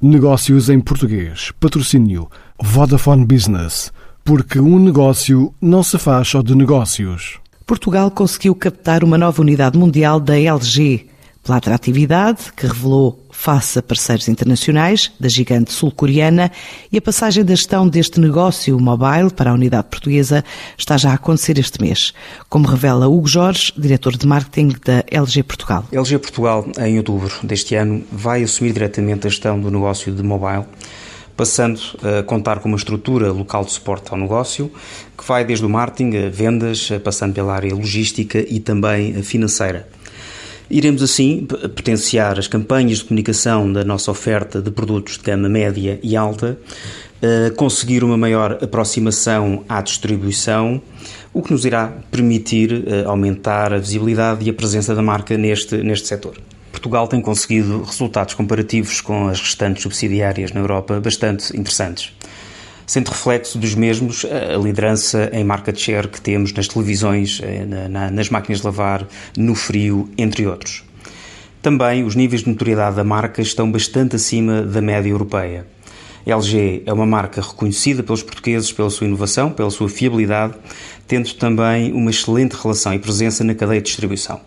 Negócios em português. Patrocínio Vodafone Business. Porque um negócio não se faz só de negócios. Portugal conseguiu captar uma nova unidade mundial da LG pela atratividade que revelou face a parceiros internacionais da gigante sul-coreana e a passagem da gestão deste negócio mobile para a unidade portuguesa está já a acontecer este mês, como revela Hugo Jorge, diretor de marketing da LG Portugal. LG Portugal, em outubro deste ano, vai assumir diretamente a gestão do negócio de mobile passando a contar com uma estrutura local de suporte ao negócio, que vai desde o marketing, vendas, passando pela área logística e também financeira. Iremos assim potenciar as campanhas de comunicação da nossa oferta de produtos de gama média e alta, eh, conseguir uma maior aproximação à distribuição, o que nos irá permitir eh, aumentar a visibilidade e a presença da marca neste, neste setor. Portugal tem conseguido resultados comparativos com as restantes subsidiárias na Europa bastante interessantes sendo reflexo dos mesmos a liderança em market share que temos nas televisões, eh, nas máquinas de lavar, no frio, entre outros. Também os níveis de notoriedade da marca estão bastante acima da média europeia. LG é uma marca reconhecida pelos portugueses pela sua inovação, pela sua fiabilidade, tendo também uma excelente relação e presença na cadeia de distribuição.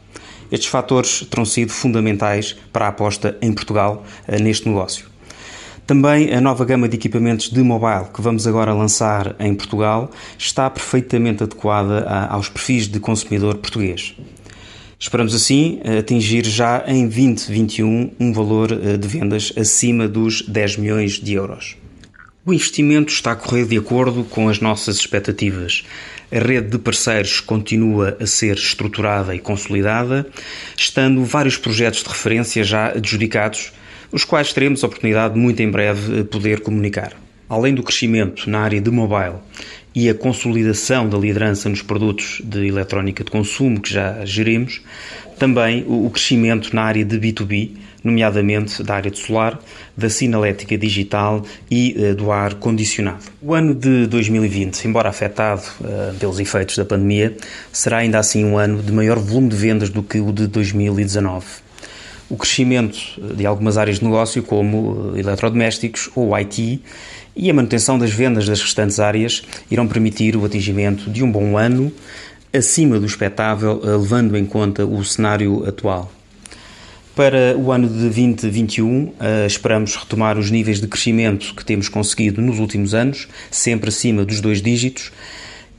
Estes fatores terão sido fundamentais para a aposta em Portugal eh, neste negócio. Também a nova gama de equipamentos de mobile que vamos agora lançar em Portugal está perfeitamente adequada aos perfis de consumidor português. Esperamos assim atingir já em 2021 um valor eh, de vendas acima dos 10 milhões de euros. O investimento está a correr de acordo com as nossas expectativas. A rede de parceiros continua a ser estruturada e consolidada, estando vários projetos de referência já adjudicados os quais teremos a oportunidade muito em breve poder comunicar. Além do crescimento na área de mobile e a consolidação da liderança nos produtos de eletrónica de consumo que já gerimos, também o crescimento na área de B2B, nomeadamente da área de solar, da sinalética digital e uh, do ar condicionado. O ano de 2020, embora afetado uh, pelos efeitos da pandemia, será ainda assim um ano de maior volume de vendas do que o de 2019 o crescimento de algumas áreas de negócio, como eh, eletrodomésticos ou IT, e a manutenção das vendas das restantes áreas irão permitir o atingimento de um bom ano acima do expectável, eh, levando em conta o cenário atual. Para o ano de 2021, eh, esperamos retomar os níveis de crescimento que temos conseguido nos últimos anos, sempre acima dos dois dígitos,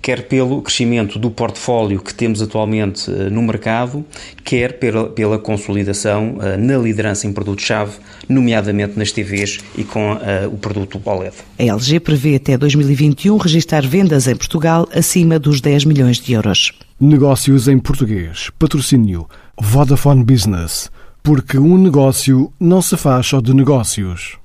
quer pelo crescimento do portfólio que temos atualmente eh, no mercado, quer pela, pela consolidação eh, na liderança em produtos-chave, nomeadamente nas TVs e com uh, o produto OLED. A LG prevê até 2021 registrar vendas em Portugal acima dos 10 milhões de euros. Negócios em português. Patrocínio Vodafone Business. Porque um negócio não se faz só de negócios.